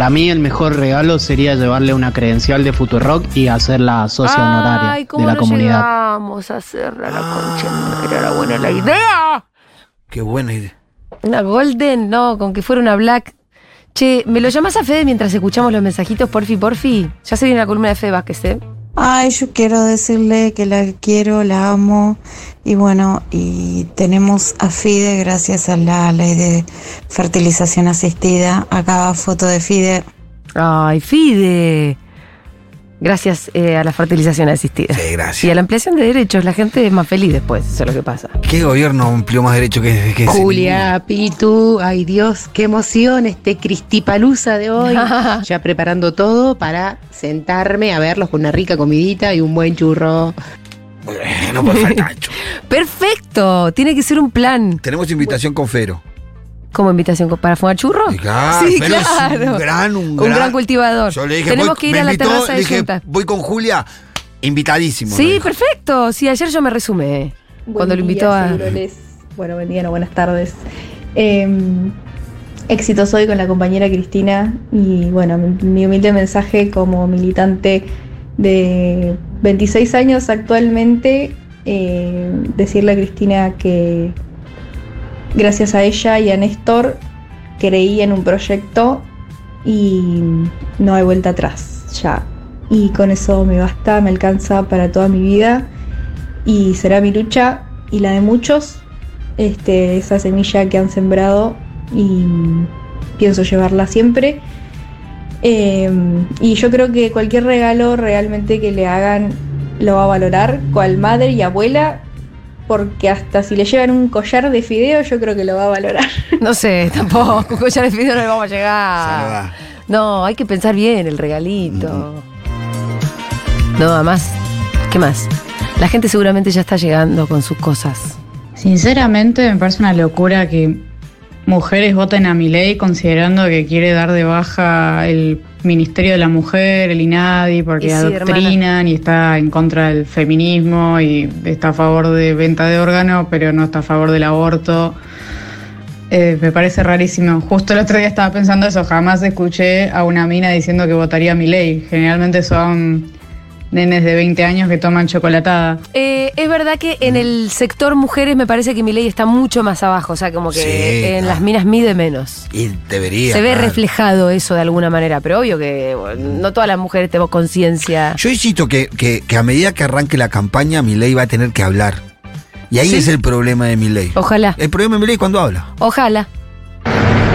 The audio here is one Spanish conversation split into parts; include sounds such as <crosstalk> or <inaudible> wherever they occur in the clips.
Para mí el mejor regalo sería llevarle una credencial de Futurock y hacerla socia honoraria Ay, de ¿cómo la no comunidad. llegamos a hacerla la concha? Era buena la idea. Qué buena idea. Una golden, no, con que fuera una black. Che, ¿me lo llamas a Fede mientras escuchamos los mensajitos, porfi, porfi? Ya se viene la columna de Fede Vázquez, ¿eh? Ay, yo quiero decirle que la quiero, la amo. Y bueno, y tenemos a FIDE gracias a la ley de fertilización asistida. Acá foto de FIDE. Ay, Fide. Gracias eh, a la fertilización asistida. Sí, gracias. Y a la ampliación de derechos, la gente es más feliz después, eso es lo que pasa. ¿Qué gobierno amplió más derecho que, que ese? Julia, Pitu, ay Dios, qué emoción este Cristipalusa de hoy. <laughs> ya preparando todo para sentarme a verlos con una rica comidita y un buen churro. Bueno, por falta. <laughs> Perfecto, tiene que ser un plan. Tenemos invitación con Fero. ¿Como invitación para fumar churro? Y claro, sí, es un gran, un Un gran- gran cultivador. Yo le dije, Tenemos voy- que ir a la invitó, terraza de dije, Junta. Voy con Julia, invitadísimo. Sí, perfecto. Sí, ayer yo me resumé. Cuando lo invitó a. Bueno, buen día, no, buenas tardes. Eh, éxitos hoy con la compañera Cristina y bueno, mi, mi humilde mensaje como militante de 26 años actualmente, eh, decirle a Cristina que gracias a ella y a Néstor creí en un proyecto y no hay vuelta atrás ya. Y con eso me basta, me alcanza para toda mi vida y será mi lucha y la de muchos, este, esa semilla que han sembrado y pienso llevarla siempre. Eh, y yo creo que cualquier regalo realmente que le hagan lo va a valorar, cual madre y abuela, porque hasta si le llevan un collar de fideo, yo creo que lo va a valorar. <laughs> No sé, tampoco. Con collar de fideo no le vamos a llegar. No, hay que pensar bien el regalito. No, además, ¿qué más? La gente seguramente ya está llegando con sus cosas. Sinceramente me parece una locura que mujeres voten a mi ley considerando que quiere dar de baja el Ministerio de la Mujer, el INADI, porque Y sí, adoctrinan y está en contra del feminismo y está a favor de venta de órganos, pero no está a favor del aborto. Eh, me parece rarísimo. Justo el otro día estaba pensando eso, jamás escuché a una mina diciendo que votaría mi ley. Generalmente son nenes de 20 años que toman chocolatada. Eh, es verdad que en el sector mujeres me parece que mi ley está mucho más abajo. O sea, como que Sí, en claro. las minas mide menos. Y debería. Se ve claro. reflejado eso de alguna manera, pero obvio que bueno, no todas las mujeres tenemos conciencia. Yo insisto que, que, que a medida que arranque la campaña, mi ley va a tener que hablar. Y ahí Sí. es el problema de mi ley. Ojalá, El problema de mi ley es cuando habla. ojalá.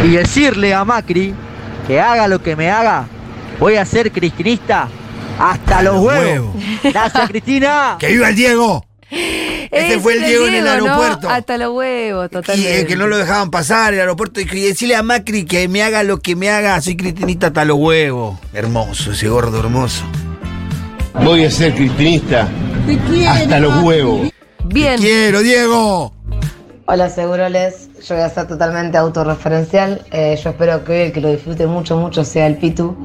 y decirle a Macri que haga lo que me haga, voy a ser cristinista hasta los huevos. Gracias, <laughs> Cristina. ¡Que viva el Diego! Ese fue el Diego en el ¿no? aeropuerto. Hasta los huevos, Y totalmente. eh, que no lo dejaban pasar el aeropuerto y y decirle a Macri que me haga lo que me haga, soy cristinista hasta los huevos. Hermoso, ese gordo hermoso. Voy a ser cristinista hasta los huevos. Bien. ¡Quiero, Diego! Hola Seguroles, yo voy a ser totalmente autorreferencial. Eh, yo espero que hoy el que lo disfrute mucho, mucho sea el Pitu,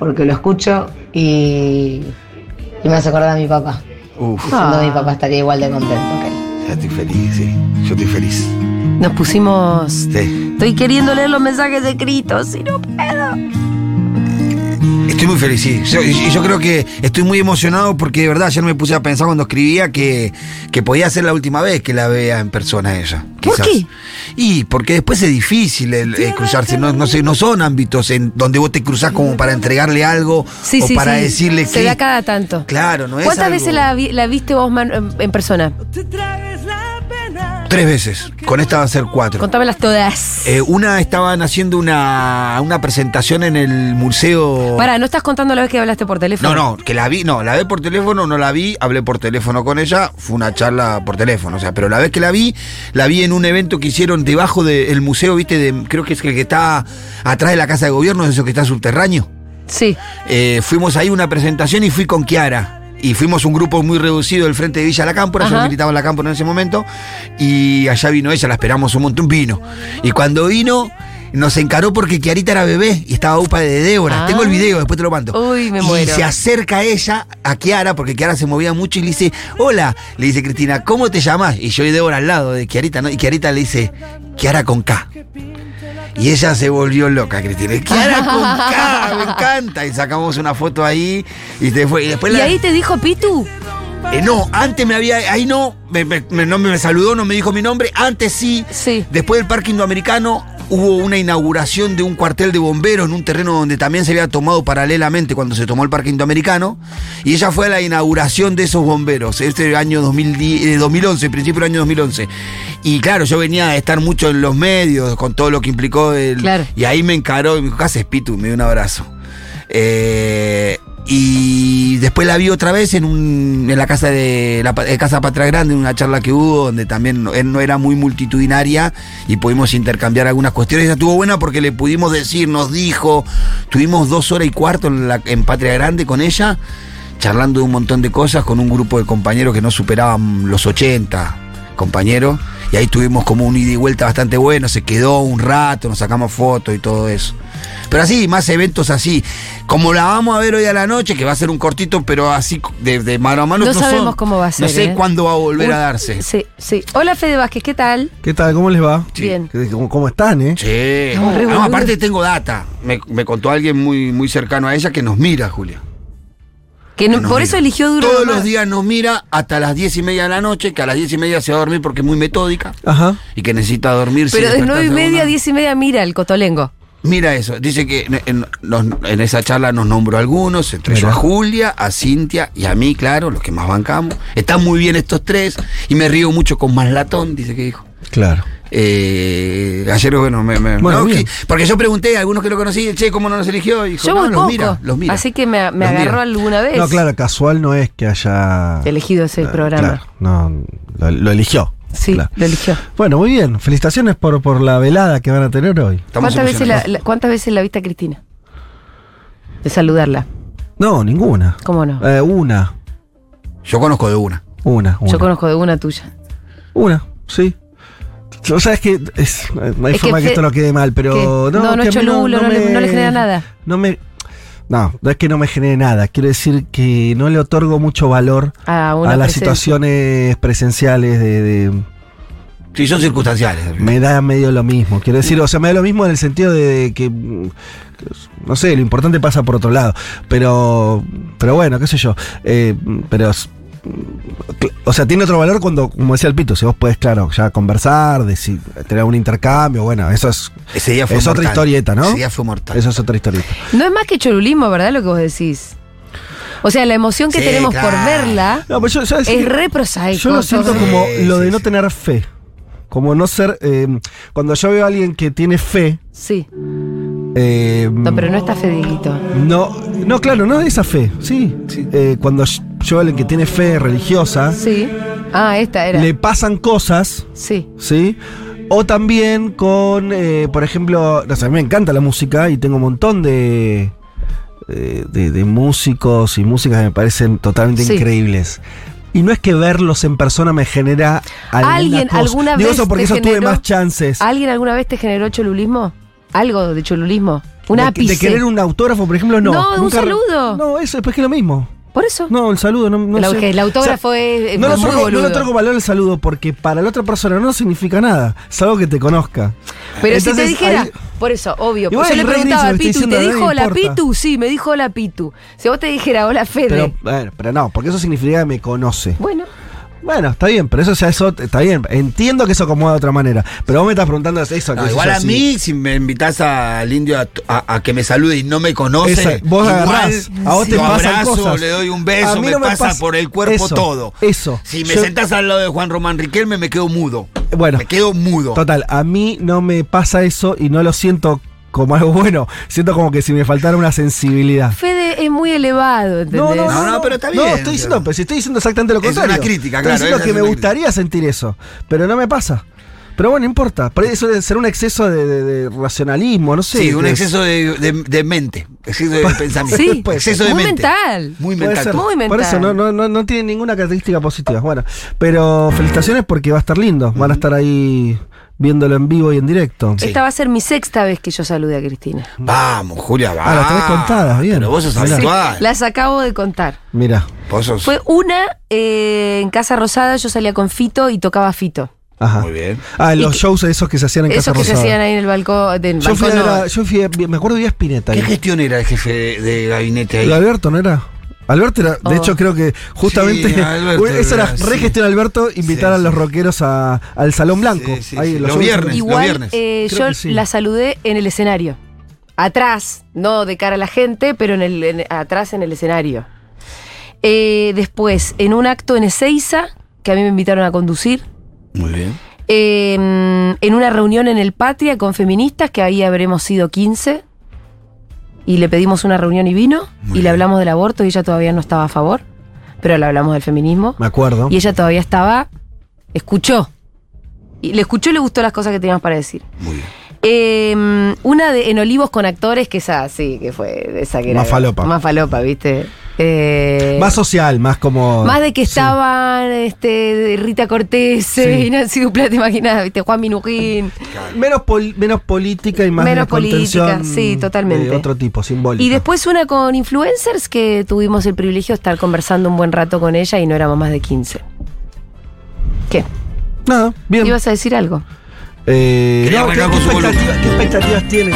porque lo escucho y, y me hace acordar a mi papá. Uf, mi papá estaría igual de contento que él. ya estoy feliz, sí. Yo estoy feliz. Nos pusimos. Sí. Estoy queriendo leer los mensajes escritos y no puedo. Estoy muy feliz, sí. Yo- yo, creo que estoy muy emocionado porque de verdad ayer me puse a pensar cuando escribía que, que podía ser la última vez que la vea en persona ella. ¿Por qué? Y porque después es difícil el, el cruzarse. No, no, sé, no son ámbitos en donde vos te cruzás como para entregarle algo Sí, o sí, para sí. decirle Se que. da cada tanto. Claro, no es. ¿Cuántas algo- veces la, vi- la viste vos man- en, en persona? Tres veces. Con esta va a ser cuatro. Contámelas todas. Eh, una estaban haciendo una, una presentación en el museo. Pará, ¿no estás contando la vez que hablaste por teléfono? No, no, que la vi, no, la vi por teléfono, no la vi, hablé por teléfono con ella, fue una charla por teléfono, o sea, pero la vez que la vi, la vi en un evento que hicieron debajo del museo, viste, de, creo que es el que está atrás de la Casa de Gobierno, eso que está subterráneo. Sí. Eh, fuimos ahí a una presentación y fui con Kiara. Y fuimos un grupo muy reducido del frente de Villa La Cámpora, yo militaba en La Cámpora en ese momento, y allá vino ella, la esperamos un montón, vino. Y cuando vino, nos encaró porque Kiarita era bebé y estaba upa de Débora. Ah. Tengo el video, después te lo mando. Uy, me y muero. se acerca a ella, a Kiara, porque Kiara se movía mucho y le dice, hola, le dice Cristina, ¿cómo te llamas? Y yo y Débora al lado de Kiarita, ¿no? Y Kiarita le dice, Kiara con K. Y ella se volvió loca, Cristina. Kiara <laughs> con K, me encanta. Y sacamos una foto ahí y, te fue- y después ¿Y la- ahí te dijo Pitu? eh, no, antes me había. Ahí no, me, me- me- no me saludó, no me dijo mi nombre. Antes sí. Sí. Después del Parque Indoamericano hubo una inauguración de un cuartel de bomberos en un terreno donde también se había tomado paralelamente cuando se tomó el Parque Indoamericano. Y ella fue a la inauguración de esos bomberos, este año 2010, eh, 2011, principio del año 2011. Y claro, yo venía a estar mucho en los medios con todo lo que implicó el. Claro. Y ahí me encaró y me dijo, ¿qué haces, Pitu? Me dio un abrazo. Eh, y después la vi otra vez en, en la casa de la pa- eh, Patria Grande, en una charla que hubo, donde también no, él no era muy multitudinaria y pudimos intercambiar algunas cuestiones. Esa estuvo buena porque le pudimos decir, nos dijo, tuvimos dos horas y cuarto en, en Patria Grande con ella, charlando de un montón de cosas con un grupo de compañeros que no superaban los 80 compañeros. Y ahí tuvimos como un ida y vuelta bastante bueno, se quedó un rato, nos sacamos fotos y todo eso. Pero así, más eventos así. Como la vamos a ver hoy a la noche, que va a ser un cortito, pero así de, de mano a mano. No son. sabemos cómo va a ser, No sé ¿eh? cuándo va a volver a darse. Sí, sí. Hola Fede Vázquez, ¿qué tal? ¿Qué tal? ¿Cómo les va? Bien. ¿Qué- ¿Cómo, cómo están, eh? Sí. No, No, boludo. aparte tengo data. Me, me contó alguien muy, muy cercano a ella que nos mira, Julia. Que no- Que nos por mira. eso eligió duro. Todos los días nos mira hasta las diez y media de la noche, que a las diez y media se va a dormir porque es muy metódica Ajá. y que necesita dormirse. Pero de nueve y media a diez y media mira el cotolengo. Mira eso, dice que en, en- nos- en esa charla nos nombró a algunos, entre ellos a Julia, a Cintia y a mí, claro, los que más bancamos. Están muy bien estos tres y me río mucho con más latón, dice que dijo. Claro. Eh, ayer, bueno, me, me- Bueno, no, bien. que- porque yo pregunté a algunos que lo conocí, che, ¿cómo no nos eligió? Y dijo, Yo no, los poco. mira, los mira. Así que me, agarró mira. alguna vez. No, claro, casual no es que haya. Elegido ese programa. Claro, no, lo, lo eligió. Sí, Claro. lo eligió. Bueno, muy bien. Felicitaciones por, por la velada que van a tener hoy. ¿Cuántas veces, la, la- ¿Cuántas veces la viste a Cristina? De saludarla. No, ninguna. ¿Cómo no? Eh, una. Yo conozco de una. Una. una. Yo conozco de una tuya. Una, sí. O sea, es que es- no hay Es que forma que, Fe- esto no quede mal, pero. ¿Qué? No, no que es cholulo, no le- no le genera nada. No me. No, no es que no me genere nada. Quiero decir que no le otorgo mucho valor A las presencia. situaciones presenciales de, de- Sí, son circunstanciales. Me da medio lo mismo. Quiero decir, o sea, me da lo mismo en el sentido de, que. No sé, lo importante pasa por otro lado. Pero. Pero bueno, qué sé yo. Eh, pero. Es- O sea, tiene otro valor cuando, como decía el Pito, si vos podés, claro, ya conversar, decir, tener un intercambio, bueno, eso es, Ese día fue es otra mortal. historieta, ¿no? Ese día fue mortal. Eso es otra historieta. No es más que cholulismo, ¿verdad? Lo que vos decís. O sea, la emoción que Sí, tenemos por verla No, pero yo, ¿sabes es re prosaico. Yo lo siento como Sí, lo de sí, no sí. tener fe. Como no ser. eh, cuando yo veo a alguien que tiene fe. Sí. eh, No, pero no está Fediguito. No, no, claro, no de esa fe, sí. Eh, cuando alguien que tiene fe religiosa, Sí. Ah, esta era. le pasan cosas, Sí. ¿sí? O también con, eh, por ejemplo, no sé, a mí me encanta la música y tengo un montón de, eh, de, de músicos y músicas que me parecen totalmente Sí. increíbles. Y no es que verlos en persona me genera alguna ¿Alguien cosa. alguna Digo vez eso porque te eso tuve generó- más chances. ¿Alguien alguna vez te generó cholulismo? ¿Algo de cholulismo? Un de, ápice. de querer un autógrafo, por ejemplo, no. No, un Nunca re- saludo. No, eso es que es lo mismo. Por eso. No, el saludo no, no el, sé. el autógrafo O sea, es, no, muy no boludo. le otorgo valor al saludo porque para la otra persona no significa nada, salvo que te conozca. Pero si te dijera, ahí- por eso, obvio. Pues yo le re preguntaba a lo Pitu, ¿te dijo no hola importa. Pitu? Sí, me dijo hola Pitu. Si vos te dijera hola Fede. Pero, pero no, porque eso significa que me conoce. bueno, Bueno, está bien, pero eso ya es ot- está bien. Entiendo que eso acomoda de otra manera. Pero vos me estás preguntando eso. No, sé igual a mí, si me invitas al indio a, a- a que me salude y no me conoce, Esa- vos igual agarrás, a vos te lo abrazo, cosas. le doy un A beso, mí me, pasa pasa- por el cuerpo eso, todo. eso. Si me Yo- sentás al lado de Juan Román Riquelme, me quedo mudo. Bueno, Me quedo mudo. total, a mí no me pasa eso y no lo siento como algo bueno. Siento como que si me faltara una sensibilidad. Fede es muy elevado, ¿entendés? No, no, no, No, no, pero está bien. No, estoy diciendo, pero si estoy diciendo exactamente lo Es contrario. una crítica, Estoy claro, diciendo esa que es me gustaría sentir eso, pero no me pasa. Pero bueno, no importa. Por eso debe ser un exceso de, de- de racionalismo, no sé. sí, un exceso de, de- de mente, exceso de <laughs> pensamiento. Sí, exceso de muy mente. mental. Muy mental. ser. Muy mental. Por eso no, no, no, no tiene ninguna característica positiva. Bueno, pero felicitaciones porque va a estar lindo. Van a estar ahí viéndolo en vivo y en directo. Sí. Esta va a ser mi sexta vez que yo salude a Cristina. Vamos, Julia, va. Ah, las tenés contadas, bien. Pero vos sos Mirá. habitual. Las acabo de contar. Mira. Vos sos- Fue una eh, en Casa Rosada, yo salía con Fito y tocaba Fito. Ajá. Muy bien. Ah, Y los que- shows esos que se hacían en Esos Casa que se Rosada. hacían ahí en el balcón. del Yo fui, a no. yo fui a- me acuerdo de Spinetta ¿Qué ahí. gestión era el jefe de, de gabinete ahí? ¿Lo Alberto no era? Alberto era, de Oh. hecho creo que justamente Sí, Alberto <laughs> esa era era, sí. re gestión Alberto invitar Sí, a los rockeros a- al Salón Blanco. Sí, sí, Ahí, sí. los viernes. Igual viernes. eh, yo la saludé en el escenario. Atrás, no de cara a la gente, pero en el, en- atrás en el escenario. Eh, después, en un acto en Ezeiza, que a mí me invitaron a conducir. Muy bien. Eh, en una reunión en el Patria con feministas, que ahí habremos sido 15. Y le pedimos una reunión y vino. Muy y le hablamos del aborto y ella todavía no estaba a favor. Pero le hablamos del feminismo. Me acuerdo. Y ella todavía estaba. Escuchó. Y le escuchó y le gustó las cosas que teníamos para decir. Muy bien. Eh, una de en Olivos con actores, que esa sí, que fue esa que era. Más falopa. Más falopa, ¿viste? Eh, Más social, más como. más de que Sí. estaban este, Rita Cortés Sí. y Nancy Duplá, te imaginas, ¿viste? Juan Minujín. Menos, pol- menos política y más Menos política, sí, totalmente. De otro tipo, simbólico. Y después una con influencers que tuvimos el privilegio de estar conversando un buen rato con ella y no éramos más de 15. ¿Qué? Nada, bien. ¿Ibas a decir algo? Eh, no, ¿qué, qué qué expectativas tienen?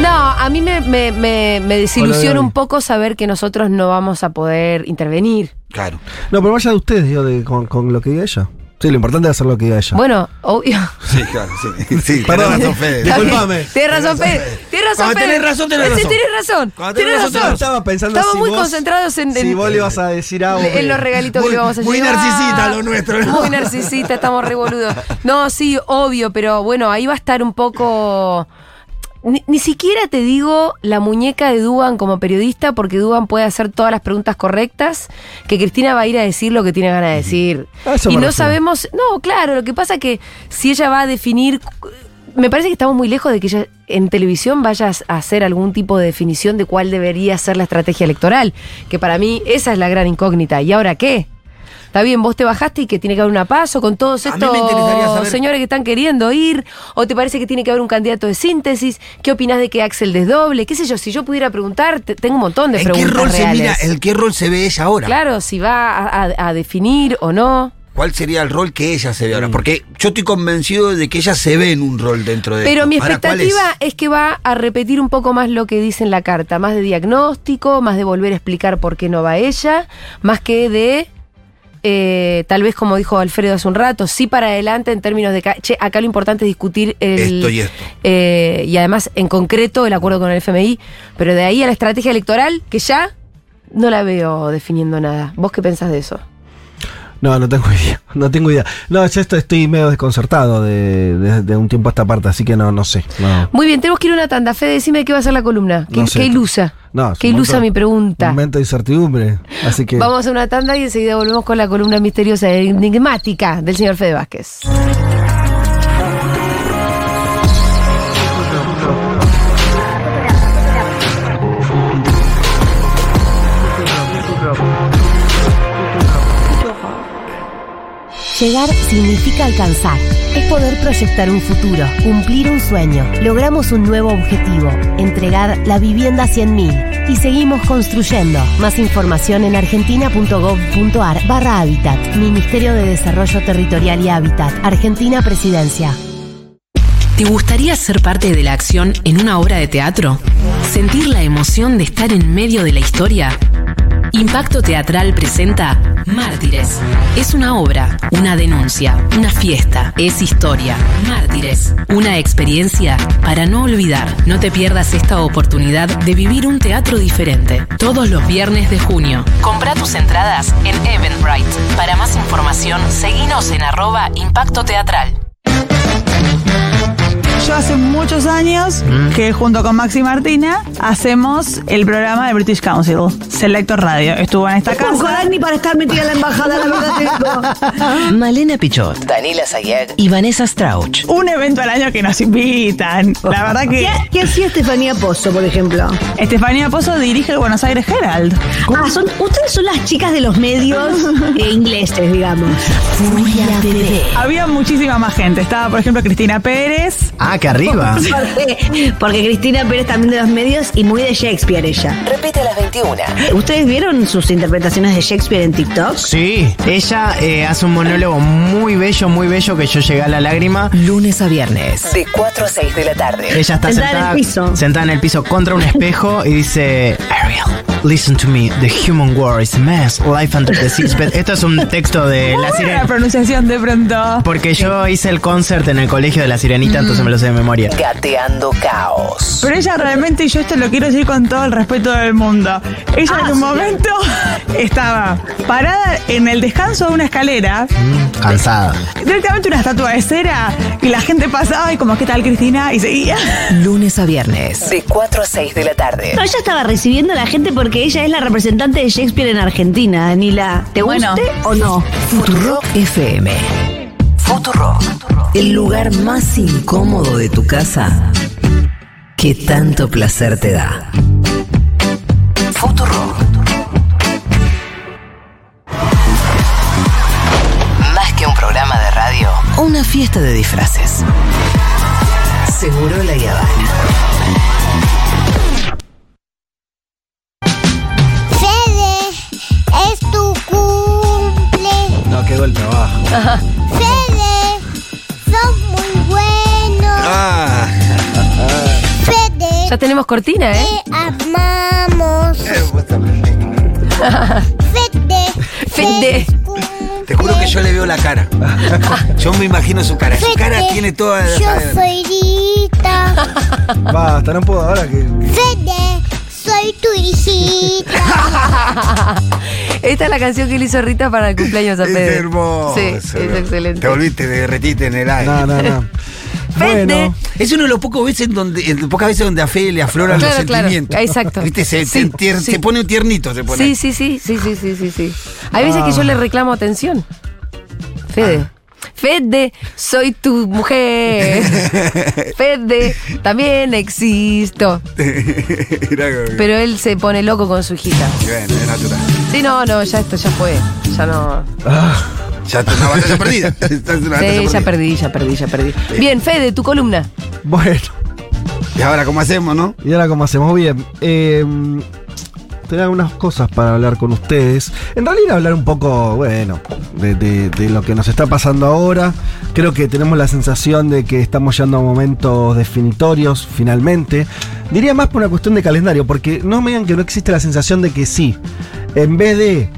No, a mí me, me, me, desilusiona un poco saber que nosotros no vamos a poder intervenir. Claro. No, pero vaya de ustedes, digo, de- con, con lo que diga ella. Sí, lo importante es hacer lo que diga ella. Bueno, obvio. Sí, claro, sí. <laughs> Sí, Perdón, tenés razón, Fede. disculpame. Tienes razón, Fede. Tienes razón, Fede. tenés razón, tenés Sí, razón. Tienes razón. Cuando Tienes tenés razón, razón. Estaba pensando Estamos si muy vos- concentrados en, en- Si vos le vas a decir algo. en los regalitos que le vamos a muy llevar. narcisista lo nuestro, ¿no? Muy narcisista, estamos re boludos. No, sí, obvio, pero bueno, ahí va a estar un poco. Ni, ni siquiera te digo la muñeca de Duban como periodista, porque Duban puede hacer todas las preguntas correctas, que Cristina va a ir a decir lo que tiene ganas de decir. Eso Y no refiero. sabemos. No, claro, lo que pasa que si ella va a definir. Me parece que estamos muy lejos de que ella en televisión vaya a hacer algún tipo de definición de cuál debería ser la estrategia electoral. Que para mí esa es la gran incógnita. ¿Y ahora qué? Está bien, vos te bajaste y que tiene que haber una paso con todos estos saber- señores que están queriendo ir. ¿O te parece que tiene que haber un candidato de síntesis? ¿Qué opinás de que Axel desdoble? ¿Qué sé yo? Si yo pudiera preguntar, te- tengo un montón de ¿En qué preguntas rol se mira? ¿En qué rol se ve ella ahora? Claro, si va a, a- a definir o no. ¿Cuál sería el rol que ella se ve Mm. ahora? Porque yo estoy convencido de que ella se ve en un rol dentro de Pero esto. mi expectativa es? que va a repetir un poco más lo que dice en la carta, más de diagnóstico, más de volver a explicar por qué no va ella, más que de, eh, tal vez como dijo Alfredo hace un rato, sí para adelante en términos de, che, acá lo importante es discutir el... Esto y esto. eh, y además en concreto el acuerdo con el FMI, pero de ahí a la estrategia electoral, que ya no la veo definiendo nada. ¿Vos qué pensás de eso? No, no tengo <laughs> idea. No tengo idea. No, yo esto estoy medio desconcertado de, de- de un tiempo a esta parte, así que no, no sé. No, Muy bien, tenemos que ir a una tanda. Fede, decime de qué va a ser la columna. ¿Qué, No sé. qué ilusa? No, ¿Qué ilusa mi pregunta? Un momento de incertidumbre. Así que. Vamos a una tanda y enseguida volvemos con la columna misteriosa e enigmática del señor Fede Vázquez. Llegar significa alcanzar. Es poder proyectar un futuro, cumplir un sueño. Logramos un nuevo objetivo, entregar la vivienda a 100.000. Y seguimos construyendo. Más información en argentina.gov.ar barra Hábitat. Ministerio de Desarrollo Territorial y Hábitat. Argentina Presidencia. ¿Te gustaría ser parte de la acción en una obra de teatro? ¿Sentir la emoción de estar en medio de la historia? Impacto Teatral presenta Mártires. Es una obra, una denuncia, una fiesta, es historia. Mártires, una experiencia para no olvidar. No te pierdas esta oportunidad de vivir un teatro diferente. Todos los viernes de junio. Compra tus entradas en Eventbrite. Para más información, seguinos en arroba Impacto Teatral. Yo hace muchos años que junto con Maxi Martina hacemos el programa de British Council, Selector Radio. Estuvo en esta casa. ni para estar metida en la embajada, la verdad <laughs> Malena Pichot, Daniela Sayeg y Vanessa Strauch. Un evento al año que nos invitan. La verdad que. ¿Qué, qué hacía Estefanía Pozo, por ejemplo? Estefanía Pozo dirige el Buenos Aires Herald. Ah, son, ustedes son las chicas de los medios eh, ingleses, digamos. Furia. Había muchísima más gente. Estaba, por ejemplo, Cristina Pérez. Ah, que arriba. <laughs> Porque, porque Cristina Pérez también de los medios y muy de Shakespeare ella. Repite a las 21. ¿Ustedes vieron sus interpretaciones de Shakespeare en TikTok? Sí, ella eh, hace un monólogo muy bello, muy bello que yo llegué a la lágrima. Lunes a viernes, de 4 a 6 de la tarde. Ella está Sentada en sentada, el piso. sentada en el piso contra un espejo y dice, Ariel, listen to me, the human world is a mess, life under the bed. Esto es un texto de La Buena la Sirena. pronunciación de pronto. Porque yo hice el concert en el colegio de La Sirenita, entonces me lo sé de memoria. Gateando caos. Pero ella realmente, y yo esto lo quiero decir con todo el respeto del mundo, ella en un momento <laughs> estaba parada en el descanso de una escalera, Cansada. directamente una estatua de cera, y la gente pasaba y como, ¿qué tal Cristina? Y seguía. Lunes a viernes, de 4 a 6 de la tarde. No, ella estaba recibiendo a la gente porque ella es la representante de Shakespeare en Argentina, Danila. ¿Te Bueno. guste o no? Futurock FM. Futurock. El lugar más incómodo de tu casa que tanto placer te da. Futurock. Más que un programa de radio, una fiesta de disfraces. Seguro la Habana. Fede, es tu cumple. No, quedó el trabajo. Fede, Ya tenemos cortina, ¿eh? te amamos. Fede, Fede. Te juro que yo le veo la cara. Yo me imagino su cara. Su cara tiene toda. Yo soy Rita. Basta, no puedo ahora que. Fede, soy tu hijita. <laughs> Esta es la canción que le hizo Rita para el cumpleaños a Es Fede. hermoso. Sí, es excelente. Te volviste, te derretiste en el aire. No, no, no. <laughs> Fede. Es uno de los pocos veces donde, en pocas veces donde a Fede le afloran Claro, los claro. sentimientos. Exacto. ¿Viste? Se, Sí, se tier- sí. se pone un tiernito, se pone. Sí, sí, sí, sí, sí, sí, sí, sí. Hay veces que yo le reclamo atención. Fede. Fede, soy tu mujer. <laughs> Fede, también existo. <laughs> Pero él se pone loco con su hijita. Bueno, es natural. Sí, no, no, ya esto ya fue. Ya no. Ya está una batalla perdida. <laughs> Esta es una batalla Sí, ya perdida. perdí, ya perdí, ya perdí. Bien, Fede, tu columna. Bueno. Y ahora, ¿cómo hacemos, no? Y ahora, ¿cómo hacemos? Bien. Eh, tenía algunas cosas para hablar con ustedes. En realidad, hablar un poco, bueno, de, de- de lo que nos está pasando ahora. Creo que tenemos la sensación de que estamos llegando a momentos definitorios, finalmente. Diría más por una cuestión de calendario, porque no me digan que no existe la sensación de que sí. En vez de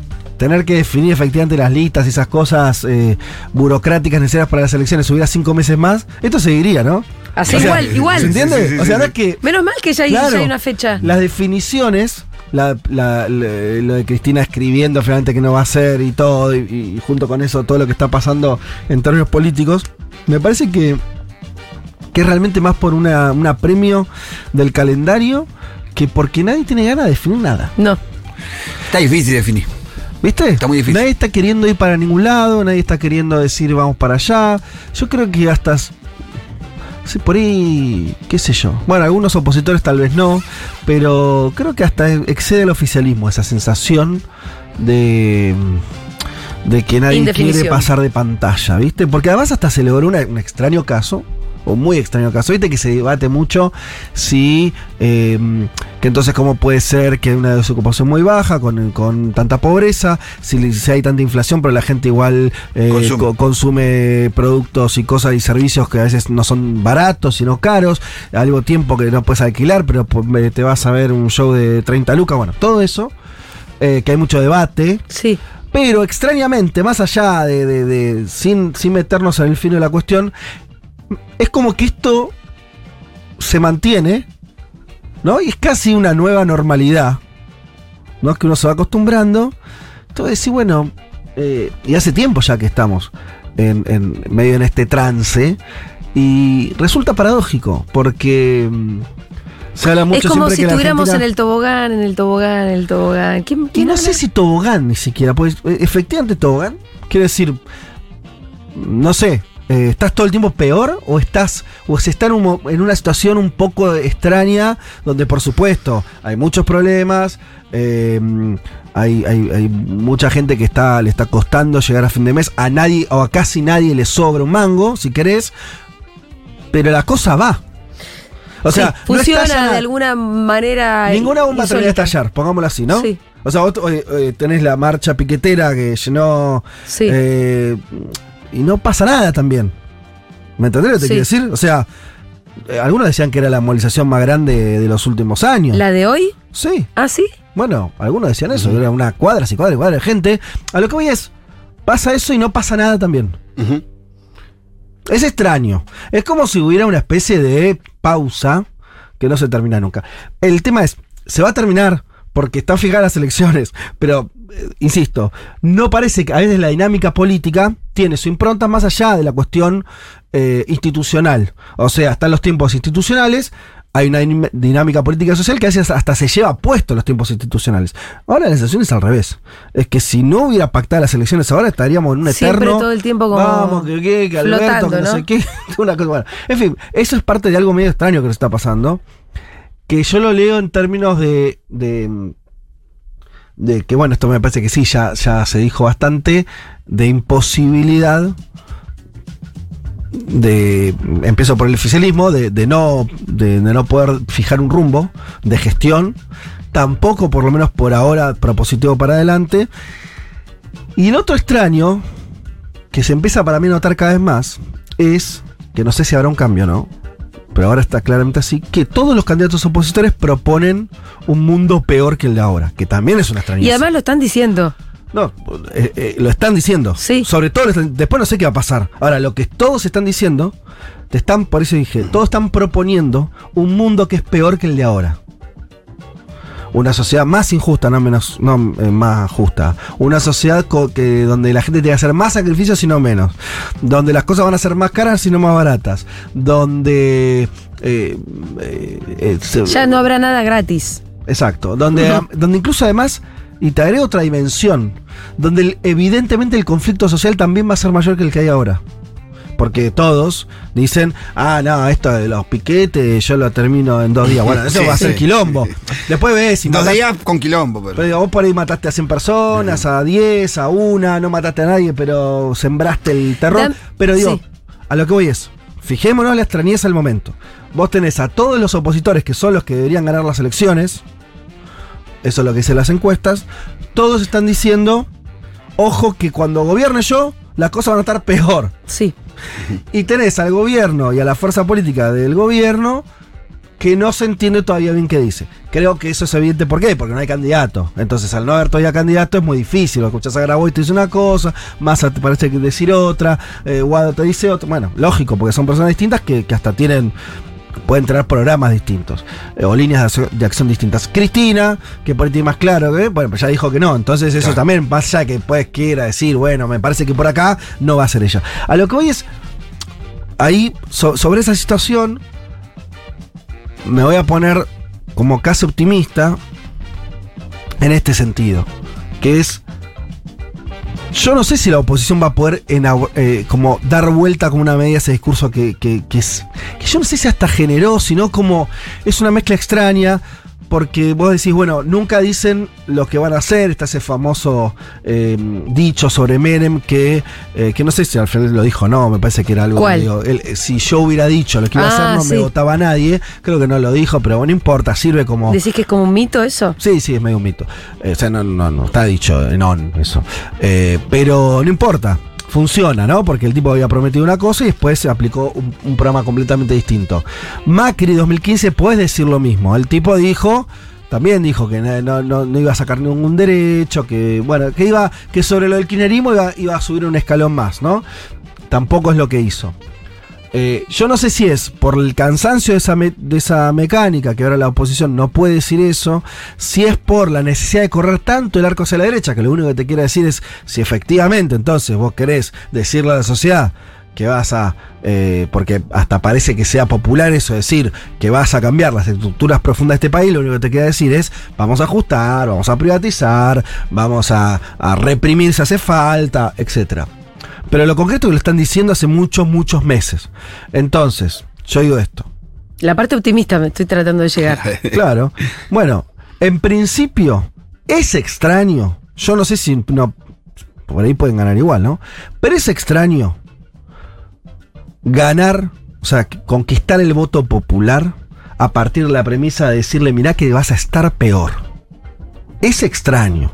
tener que definir efectivamente las listas y esas cosas eh, burocráticas necesarias para las elecciones, hubiera cinco meses más, esto seguiría, ¿no? Así O sea, igual, igual. ¿Se entiende? Sí, sí, sí, o sea, no es que Menos mal que ya hay, Claro. ya hay una fecha. las definiciones, la- la- la- lo de Cristina escribiendo finalmente que no va a ser y todo, y, y junto con eso todo lo que está pasando en términos políticos, me parece que, que es realmente más por una, un apremio del calendario que porque nadie tiene ganas de definir nada. No. Está difícil definir. ¿Viste? Está muy difícil. Nadie está queriendo ir para ningún lado, nadie está queriendo decir vamos para allá. Yo creo que hasta. Sí, por ahí, qué sé yo. Bueno, algunos opositores tal vez no, pero creo que hasta excede el oficialismo esa sensación de de que nadie quiere pasar de pantalla, ¿viste? Porque además hasta se logró una- un extraño caso, o muy extraño caso, ¿viste? Que se debate mucho si, eh, que entonces cómo puede ser que hay una desocupación muy baja, con, con tanta pobreza, si, si hay tanta inflación, pero la gente igual eh, Consume. co- consume productos y cosas y servicios que a veces no son baratos, sino caros, algo tiempo que no puedes alquilar, pero te vas a ver un show de 30 lucas, bueno, todo eso, eh, que hay mucho debate. Sí. Pero extrañamente, más allá de, de- de- sin, sin meternos en el fino de la cuestión, es como que esto se mantiene, ¿no? Y es casi una nueva normalidad, ¿no? Es que uno se va acostumbrando. Entonces, sí, bueno, eh, y hace tiempo ya que estamos en, en medio en este trance, y resulta paradójico, porque mm, se habla mucho es como si estuviéramos Argentina- en el tobogán, en el tobogán, en el tobogán. ¿Quién, y no habla? sé si tobogán ni siquiera, pues eh, efectivamente tobogán, quiere decir, no sé, eh, ¿estás todo el tiempo peor o estás o se está en, un mo- en una situación un poco extraña donde por supuesto hay muchos problemas, eh, hay, hay- hay mucha gente que está le está costando llegar a fin de mes, a nadie o a casi nadie le sobra un mango, si querés, pero la cosa va. O sea, Sí, no funciona estalla- de alguna manera. Ninguna bomba termina de estallar, pongámoslo así, ¿no? Sí. O sea, vos eh, eh, tenés la marcha piquetera que llenó. Sí. Y no pasa nada también. ¿Me entendés lo que te Sí. quiero decir? O sea, eh, algunos decían que era la movilización más grande de los últimos años. ¿La de hoy? Sí. ¿Ah, sí? Bueno, algunos decían eso, era una cuadra, y cuadra, y cuadra de gente. A lo que voy es, pasa eso y no pasa nada también. Es extraño. Es como si hubiera una especie de pausa que no se termina nunca. El tema es, se va a terminar porque están fijadas las elecciones, pero, insisto, no parece que a veces la dinámica política tiene su impronta más allá de la cuestión eh, institucional. O sea, están los tiempos institucionales, hay una din- dinámica política social que a veces hasta se lleva puesto los tiempos institucionales. Ahora la sensación es al revés. Es que si no hubiera pactado las elecciones ahora estaríamos en un Siempre eterno... todo el tiempo como Vamos, que, que, que Alberto, que no, ¿no? sé qué. <laughs> Una cosa, bueno. En fin, eso es parte de algo medio extraño que nos está pasando. Que yo lo leo en términos de. de, de que, bueno, esto me parece que sí, ya, ya se dijo bastante. De imposibilidad. De. Empiezo por el oficialismo, de, de no, de, de no poder fijar un rumbo de gestión. Tampoco, por lo menos por ahora, propositivo para adelante. Y el otro extraño, que se empieza para mí a notar cada vez más, es que no sé si habrá un cambio, ¿no? Pero ahora está claramente así, que todos los candidatos opositores proponen un mundo peor que el de ahora, que también es una extrañeza. Y además lo están diciendo. No, eh, eh, lo están diciendo. Sí. Sobre todo, después no sé qué va a pasar. Ahora, lo que todos están diciendo, te están, por eso dije, todos están proponiendo un mundo que es peor que el de ahora. Una sociedad más injusta, no menos, no eh, más justa. Una sociedad que, donde la gente tiene que hacer más sacrificios y no menos. Donde las cosas van a ser más caras y no más baratas. Donde eh, eh, eh, se- Ya no habrá nada gratis. Exacto. Donde, donde incluso además, y te agrego otra dimensión, donde evidentemente el conflicto social también va a ser mayor que el que hay ahora. Porque todos dicen, ah, no, esto de los piquetes yo lo termino en dos días. Bueno, eso <laughs> Sí, va a ser sí. quilombo. Después ves si Dos matás- días con quilombo, pero. pero digo, vos por ahí mataste a 100 personas, a 10, a una, no mataste a nadie, pero sembraste el terror. Pero digo, sí. a lo que voy es, fijémonos la extrañeza del momento. Vos tenés a todos los opositores que son los que deberían ganar las elecciones, eso es lo que dicen las encuestas, todos están diciendo, ojo que cuando gobierne yo, las cosas van a estar peor. Sí. Y tenés al gobierno y a la fuerza política del gobierno que no se entiende todavía bien qué dice. Creo que eso es evidente. ¿Por qué? Porque no hay candidato. Entonces, al no haber todavía candidato es muy difícil. Lo escuchás a Graboy te dice una cosa, Massa te parece que decir otra, eh, Guado te dice otra. Bueno, lógico, porque son personas distintas que, que hasta tienen. Pueden tener programas distintos eh, o líneas de acción, de acción distintas. Cristina, que por ahí tiene más claro que, bueno, pues ya dijo que no. Entonces, eso Claro. también, más allá que puedes quiera decir, bueno, me parece que por acá no va a ser ella. A lo que voy es, ahí, so- sobre esa situación, me voy a poner como casi optimista en este sentido, que es, yo no sé si la oposición va a poder eh, como dar vuelta como una medida a ese discurso que, que- que es, que yo no sé si hasta generó, sino como es una mezcla extraña. Porque vos decís, bueno, nunca dicen lo que van a hacer. Está ese famoso eh, dicho sobre Menem que, eh, que no sé si al final lo dijo o no, me parece que era algo. ¿Cuál? medio- él, eh, si yo hubiera dicho lo que iba a Ah, hacer, no me votaba nadie. Creo que no lo dijo, pero bueno, no importa, sirve como. ¿Decís que es como un mito eso? Sí, sí, es medio un mito. Eh, o sea, no, no, no está dicho en on eso. Eh, pero no importa. Funciona, ¿no? Porque el tipo había prometido una cosa y después se aplicó un, programa completamente distinto. Macri 2015 puedes decir lo mismo. El tipo dijo, también dijo que no, no- no- no iba a sacar ningún derecho, que bueno, que iba, que sobre lo del kirchnerismo iba, iba a subir un escalón más, ¿no? Tampoco es lo que hizo. Eh, yo no sé si es por el cansancio de esa, de esa mecánica, que ahora la oposición no puede decir eso, si es por la necesidad de correr tanto el arco hacia la derecha, que lo único que te quiere decir es si efectivamente entonces vos querés decirle a la sociedad que vas a, eh, porque hasta parece que sea popular eso, decir que vas a cambiar las estructuras profundas de este país, lo único que te queda decir es vamos a ajustar, vamos a privatizar, vamos a, a reprimir si hace falta, etcétera. Pero lo concreto es que lo están diciendo hace muchos, muchos meses. Entonces, yo digo esto. La parte optimista me estoy tratando de llegar. <laughs> Claro. Bueno, en principio, es extraño. Yo no sé si. No, por ahí pueden ganar igual, ¿no? Pero es extraño ganar, o sea, conquistar el voto popular a partir de la premisa de decirle, mirá que vas a estar peor. Es extraño.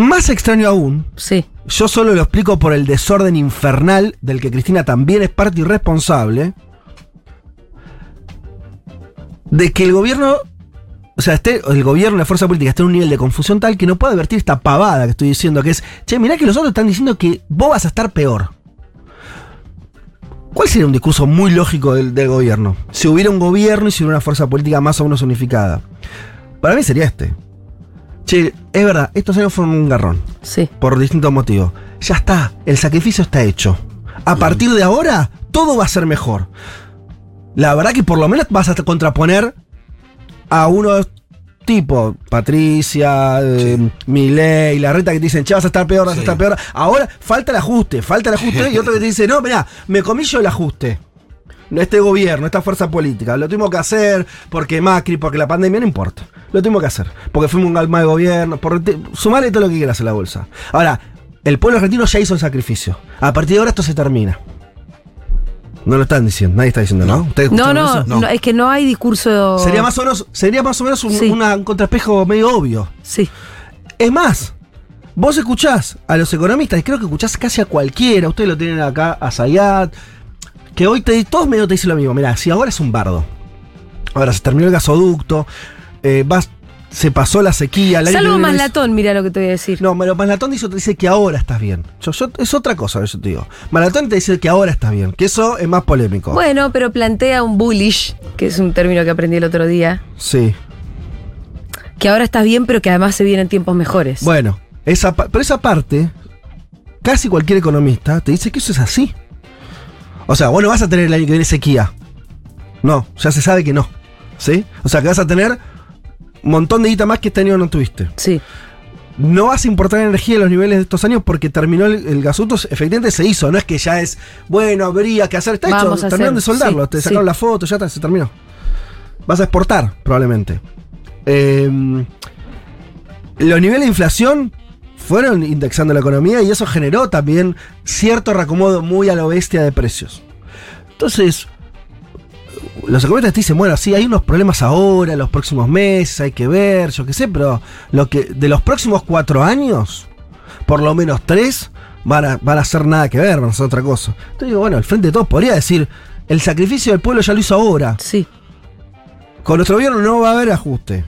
Más extraño aún. Sí. Yo solo lo explico por el desorden infernal del que Cristina también es parte y responsable. De que el gobierno. O sea, esté, el gobierno, la fuerza política, esté en un nivel de confusión tal que no puede advertir esta pavada que estoy diciendo, que es, che, mirá que los otros están diciendo que vos vas a estar peor. ¿Cuál sería un discurso muy lógico del, del gobierno? Si hubiera un gobierno y si hubiera una fuerza política más o menos unificada. Para mí sería este. Che, es verdad, estos años fueron un garrón. Sí. Por distintos motivos. Ya está, el sacrificio está hecho. A partir de ahora, todo va a ser mejor. La verdad que por lo menos vas a contraponer a unos tipo Patricia, eh, Milei, la reta que te dicen, che, vas a estar peor, vas a estar peor. Ahora falta el ajuste, falta el ajuste. y otro que te dice, no, mirá, me comí yo el ajuste. Este gobierno, esta fuerza política, lo tuvimos que hacer porque Macri, porque la pandemia no importa. Lo tuvimos que hacer. Porque fuimos un galma de gobierno, por sumarle todo lo que quieras a la bolsa. Ahora, el pueblo argentino ya hizo el sacrificio. A partir de ahora esto se termina. No lo están diciendo, nadie está diciendo, ¿no? ¿Ustedes No, no, eso? no, es que no hay discurso. Sería más o menos, sería más o menos un, Sí. una- un contraespejo medio obvio. Sí. Es más, vos escuchás a los economistas, y creo que escuchás casi a cualquiera, ustedes lo tienen acá, a Zayat, que hoy te, todos medio te dicen lo mismo. Mirá, si ahora es un bardo, ahora se terminó el gasoducto, eh, vas- se pasó la sequía. que Salvo Maslatón, mira lo que te voy a decir. No, pero Maslatón dice, te dice que ahora estás bien. Yo, yo- es otra cosa, yo te digo. Maslatón te dice que ahora estás bien, que eso es más polémico. Bueno, pero plantea un bullish, que es un término que aprendí el otro día, Sí. que ahora estás bien, pero que además se vienen tiempos mejores. Bueno, esa, pero esa parte, casi cualquier economista te dice que eso es así. O sea, vos no vas a tener el año que viene sequía. No, ya se sabe que no. ¿Sí? O sea, que vas a tener montón de guita más que este año no tuviste. Sí. No vas a importar energía en los niveles de estos años porque terminó el, el efectivamente se hizo. No es que ya es, bueno, habría que hacer. Está Vamos hecho, terminaron de soldarlo. sí, te sacaron sí. la foto, ya está, se terminó. Vas a exportar, probablemente. Eh, los niveles de inflación fueron indexando la economía y eso generó también cierto reacomodo muy a lo bestia de precios. Entonces, los economistas te dicen, bueno, sí, hay unos problemas ahora, los próximos meses, hay que ver, yo qué sé, pero lo que de los próximos cuatro años, por lo menos tres, van a, van a hacer nada que ver, van a hacer otra cosa. Entonces digo, bueno, el Frente de Todos podría decir, el sacrificio del pueblo ya lo hizo ahora. Sí. Con nuestro gobierno no va a haber ajuste.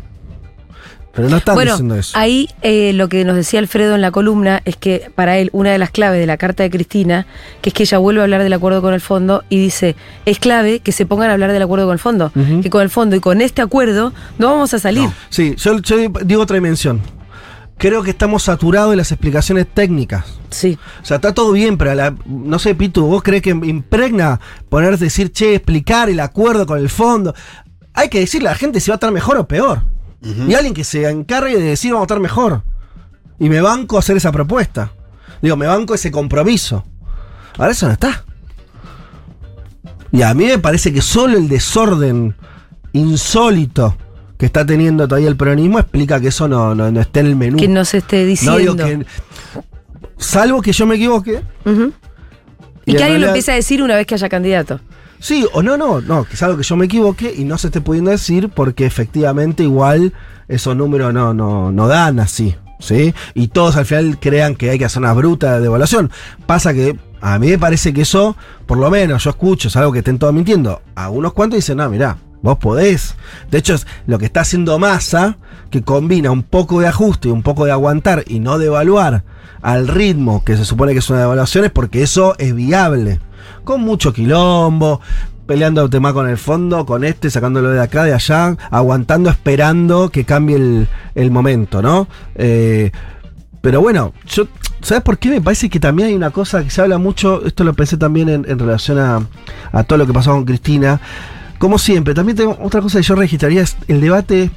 Pero no están bueno, diciendo eso. ahí eh, lo que nos decía Alfredo en la columna es que para él una de las claves de la carta de Cristina, que es que ella vuelve a hablar del acuerdo con el fondo y dice, es clave que se pongan a hablar del acuerdo con el fondo, que con el fondo y con este acuerdo no vamos a salir. Sí, yo, yo digo otra dimensión. Creo que estamos saturados de las explicaciones técnicas. Sí. O sea, está todo bien, pero la- no sé, Pitu, ¿vos crees que impregna ponerse a decir, che, explicar el acuerdo con el fondo? Hay que decirle a la gente si va a estar mejor o peor. Y alguien que se encargue de decir vamos a estar mejor. Y me banco a hacer esa propuesta. Digo, me banco ese compromiso. Ahora eso no está. Y a mí me parece que solo el desorden insólito que está teniendo todavía el peronismo explica que eso no, no, no esté en el menú. Que no se esté No diciendo. digo que. Salvo que yo me equivoque. Y, Y que en alguien lo empiece a decir una vez que haya candidato. Sí, o no, no, no, es algo que yo me equivoque y no se esté pudiendo decir porque efectivamente igual esos números no, no, no dan así, ¿sí? Y todos al final crean que hay que hacer una bruta de. Pasa que a mí me parece que eso, por lo menos yo escucho, es algo que estén todos mintiendo. A unos cuantos dicen, no, mirá, vos podés. De hecho, es lo que está haciendo Massa, que combina un poco de ajuste y un poco de aguantar y no de evaluar al ritmo que se supone que es una devaluación, es porque eso es viable con mucho quilombo, peleando tema con el fondo, con este, sacándolo de acá, de allá, aguantando, esperando que cambie el, momento, ¿no? Eh, pero bueno, yo, ¿sabes por qué? Me parece que también hay una cosa que se habla mucho, esto lo pensé también en, en relación a, a todo lo que pasó con Cristina. Como siempre, también tengo otra cosa que yo registraría, es el debate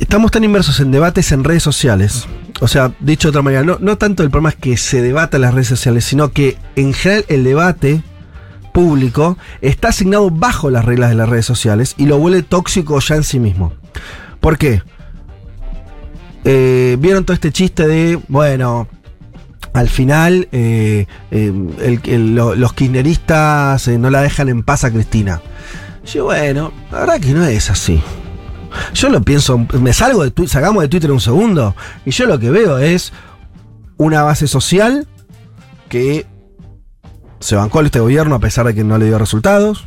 estamos tan inmersos en debates en redes sociales. O sea, dicho de otra manera, no, no tanto el problema es que se debata en las redes sociales, sino que en general el debate público está asignado bajo las reglas de las redes sociales y lo vuelve tóxico ya en sí mismo. ¿Por qué? Eh, Vieron todo este chiste de, bueno, al final eh, eh, los kirchneristas no la dejan en paz a Cristina. Yo, bueno, la verdad que no es así. Yo lo pienso, me salgo de Twitter, sacamos de Twitter un segundo, y yo lo que veo es una base social que se bancó este gobierno a pesar de que no le dio resultados.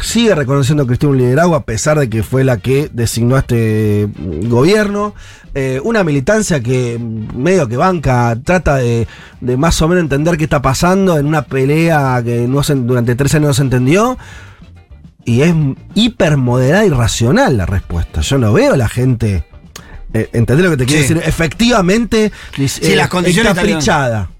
Sigue reconociendo a Cristina un liderazgo a pesar de que fue la que designó a este gobierno. Eh, una militancia que medio que banca, trata de, de más o menos entender qué está pasando en una pelea que no se- durante tres años no se entendió. Y es hiper moderada y racional la respuesta. Yo no veo a la gente. Eh, ¿Entendés lo que te quiero Sí. decir? Efectivamente, Sí, las condiciones encaprichada.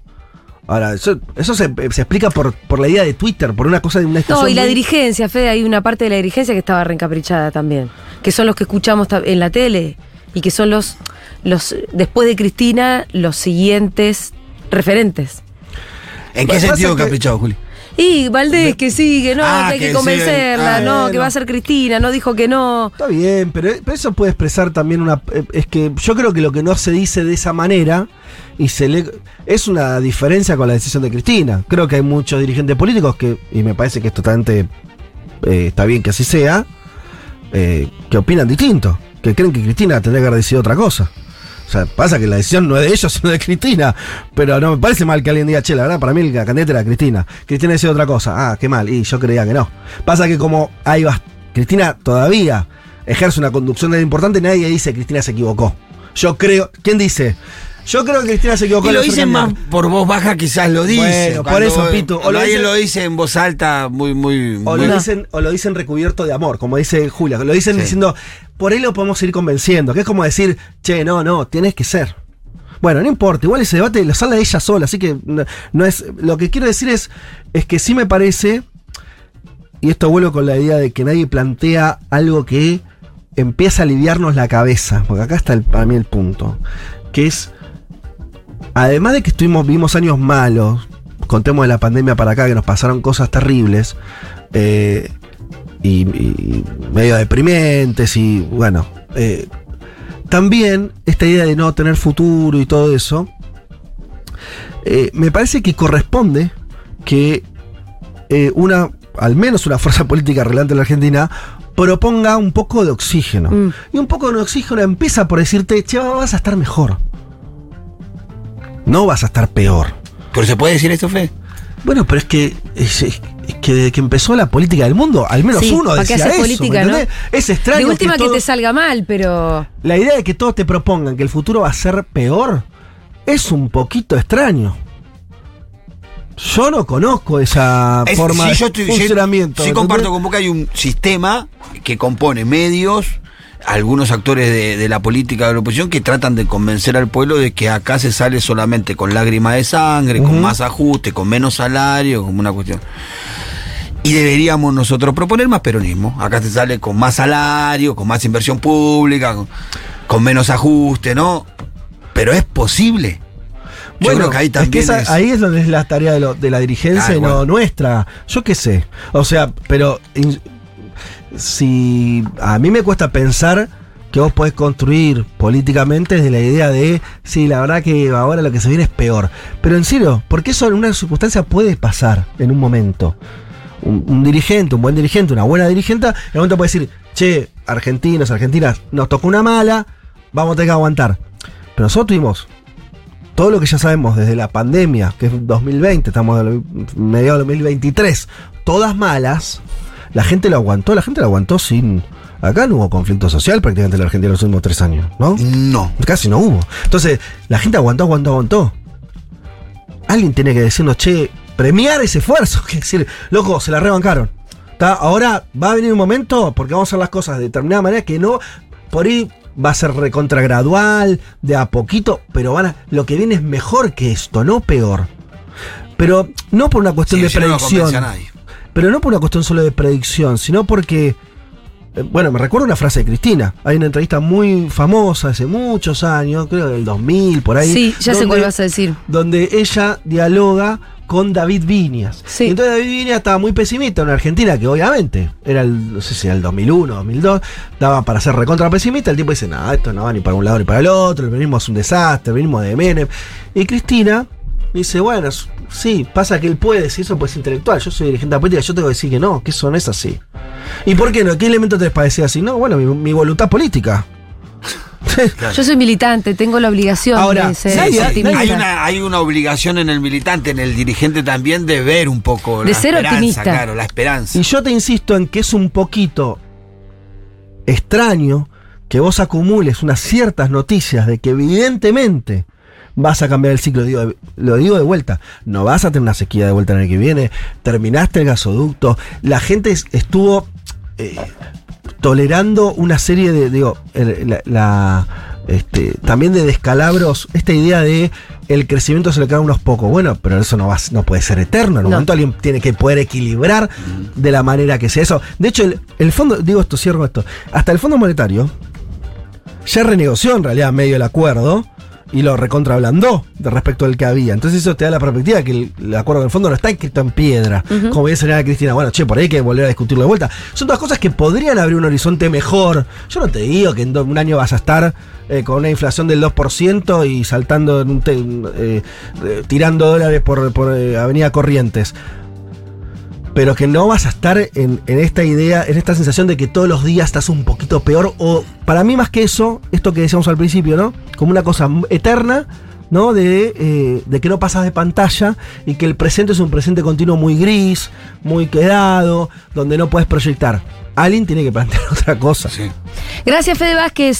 Ahora, eso, eso se, se explica por, por la idea de Twitter, por una cosa de una No, y la muy- dirigencia, Fede, hay una parte de la dirigencia que estaba reencaprichada también. Que son los que escuchamos en la tele y que son los, los después de Cristina, los siguientes referentes. ¿En qué sentido que- caprichado, Juli? Y Valdés que sigue, no, Ah, que hay que que convencerla. Ah, no, que va a ser Cristina, no dijo que no. Está bien, pero, pero eso puede expresar también una... eh, Es que yo creo que lo que no se dice de esa manera y se le... Es una diferencia con la decisión de Cristina. Creo que hay muchos dirigentes políticos que, y me parece que es totalmente... eh, está bien que así sea, eh, que opinan distinto. Que creen que Cristina tendría que haber decidido otra cosa. O sea, pasa que la decisión no es de ellos, <laughs> sino de Cristina. Pero no me parece mal que alguien diga, che, la verdad, para mí la candidata era Cristina. Cristina decía otra cosa. Ah, qué mal. Y yo creía que no. Pasa que como ahí va, Cristina todavía ejerce una conducción tan importante, nadie dice Cristina se equivocó. Yo creo. ¿Quién dice? Yo creo que Cristina se equivocó. Y lo dicen más por voz baja, quizás lo dicen. Bueno, por eso, Pitu, o lo dicen- lo dice en voz alta, muy, muy. O muy- lo, dicen, o lo dicen recubierto de amor, como dice Julia. Lo dicen Sí. diciendo, por ahí lo podemos ir convenciendo. Que es como decir, che, no, no, tienes que ser. Bueno, no importa, igual ese debate lo sale ella sola, así que no, es. Lo que quiero decir es, es que sí me parece, y esto vuelvo con la idea de que nadie plantea algo que empieza a aliviarnos la cabeza, porque acá está el- para mí el punto, que es, además de que estuvimos, vivimos años malos, contemos de la pandemia para acá, que nos pasaron cosas terribles, eh, y, y medio deprimentes, y bueno, eh, también esta idea de no tener futuro y todo eso, eh, me parece que corresponde que eh, una, al menos una fuerza <laughs> política relevante en la Argentina, proponga un poco de oxígeno. Mm. Y un poco de oxígeno empieza por decirte, che, vas a estar mejor. No vas a estar peor. ¿Pero se puede decir esto, Fe? Bueno, pero es que, es, es que desde que empezó la política del mundo, al menos Sí, uno ¿para qué decía eso. política, ¿me no? Es extraño. De última que, todo- te salga mal, pero. La idea de que todos te propongan que el futuro va a ser peor es un poquito extraño. Yo no conozco esa Es- forma sí, de yo estoy- funcionamiento. Sí, ¿me comparto con vos que hay un sistema que compone medios, algunos actores de, de la política de la oposición que tratan de convencer al pueblo de que acá se sale solamente con lágrimas de sangre, con más ajuste, con menos salario, como una cuestión. Y deberíamos nosotros proponer más peronismo. Acá se sale con más salario, con más inversión pública, con, con menos ajuste, ¿no? Pero es posible. Yo Bueno, creo que ahí es que también esa- es- ahí es donde es la tarea de, lo- de la dirigencia y no bueno. nuestra. Yo qué sé. O sea, pero in- si a mí me cuesta pensar que vos podés construir políticamente desde la idea de, sí, la verdad que ahora lo que se viene es peor. Pero en serio, porque eso en una circunstancia puede pasar en un momento. Un, un dirigente, un buen dirigente, una buena dirigente, en un momento puede decir, che, argentinos, argentinas, nos tocó una mala, vamos a tener que aguantar. Pero nosotros tuvimos todo lo que ya sabemos desde la pandemia, que es 2020, estamos en mediados de 2023, todas malas, la gente lo aguantó, la gente lo aguantó sin... Acá no hubo conflicto social prácticamente en la Argentina en los últimos tres años, ¿no? No. Casi no hubo. Entonces, la gente aguantó, aguantó, aguantó. Alguien tiene que decirnos, che, premiar ese esfuerzo. <laughs> Que decir, loco, se la rebancaron. ¿Tá? Ahora va a venir un momento, porque vamos a hacer las cosas de determinada manera que no, por ahí va a ser recontra gradual, de a poquito, pero van a, lo que viene es mejor que esto, no peor. Pero no por una cuestión Sí, de si no, no predicción. pero no por una cuestión solo de predicción, sino porque eh, bueno, me recuerdo una frase de Cristina. Hay una entrevista muy famosa hace muchos años, creo del 2000, por ahí. Sí, ya sé donde- cuál vas a decir. Donde ella dialoga con David Viñas. Y entonces David Viñas estaba muy pesimista, una Argentina que obviamente era el, no sé si era el 2001, 2002, daba para ser recontra pesimista. El tipo dice, no, esto no va ni para un lado ni para el otro, el peronismo es un desastre, el peronismo de Menem. Y Cristina dice, bueno, sí, pasa que él puede decir eso, pues es intelectual. Yo soy dirigente política, yo tengo que decir que no, que eso no es así. ¿Y por qué no? ¿Qué elemento te parecía así? No, bueno, mi, mi voluntad política. Yo soy militante, tengo la obligación Ahora, de ser optimista. hay, una, hay una obligación en el militante, en el dirigente también, de ver un poco De la ser esperanza, optimista. claro, la esperanza. Y yo te insisto en que es un poquito extraño que vos acumules unas ciertas noticias de que evidentemente vas a cambiar el ciclo. Digo, lo digo de vuelta, no vas a tener una sequía de vuelta en el que viene, terminaste el gasoducto, la gente es- estuvo eh, tolerando una serie de, digo, el- la, la, este, también de descalabros, esta idea de el crecimiento se le queda a unos pocos. Bueno, pero eso no, va, no puede ser eterno. En un No. momento alguien tiene que poder equilibrar de la manera que sea eso. De hecho, el, el fondo, digo esto, cierro esto, hasta el Fondo Monetario ya renegoció en realidad medio el acuerdo y lo recontrablandó de respecto al que había. Entonces eso te da la perspectiva que el, el acuerdo del fondo no está escrito en piedra. Como bien señala Cristina, bueno, che, por ahí hay que volver a discutirlo de vuelta. Son todas cosas que podrían abrir un horizonte mejor. Yo no te digo que en un año vas a estar eh, con una inflación del 2% y saltando, en un eh, eh, tirando dólares por, por, eh, Avenida Corrientes pero que no vas a estar en, en esta idea, en esta sensación de que todos los días estás un poquito peor, o para mí más que eso, esto que decíamos al principio, ¿no? Como una cosa eterna, ¿no? De, eh, de que no pasas de pantalla y que el presente es un presente continuo muy gris, muy quedado, donde no puedes proyectar. Alguien tiene que plantear <laughs> otra cosa. Gracias, Fede Vázquez.